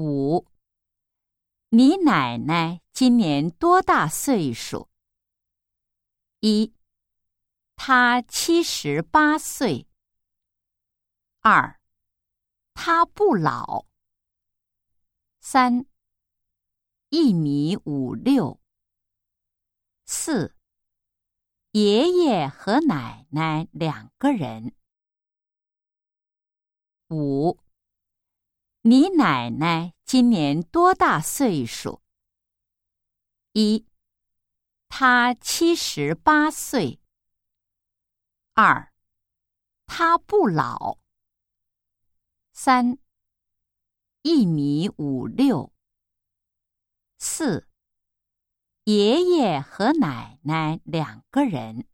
五，你奶奶今年多大岁数？一，她七十八岁。二，她不老。三，一米五六。四，爷爷和奶奶两个人。五。你奶奶今年多大岁数？一，她七十八岁。二，她不老。三，一米五六。四，爷爷和奶奶两个人。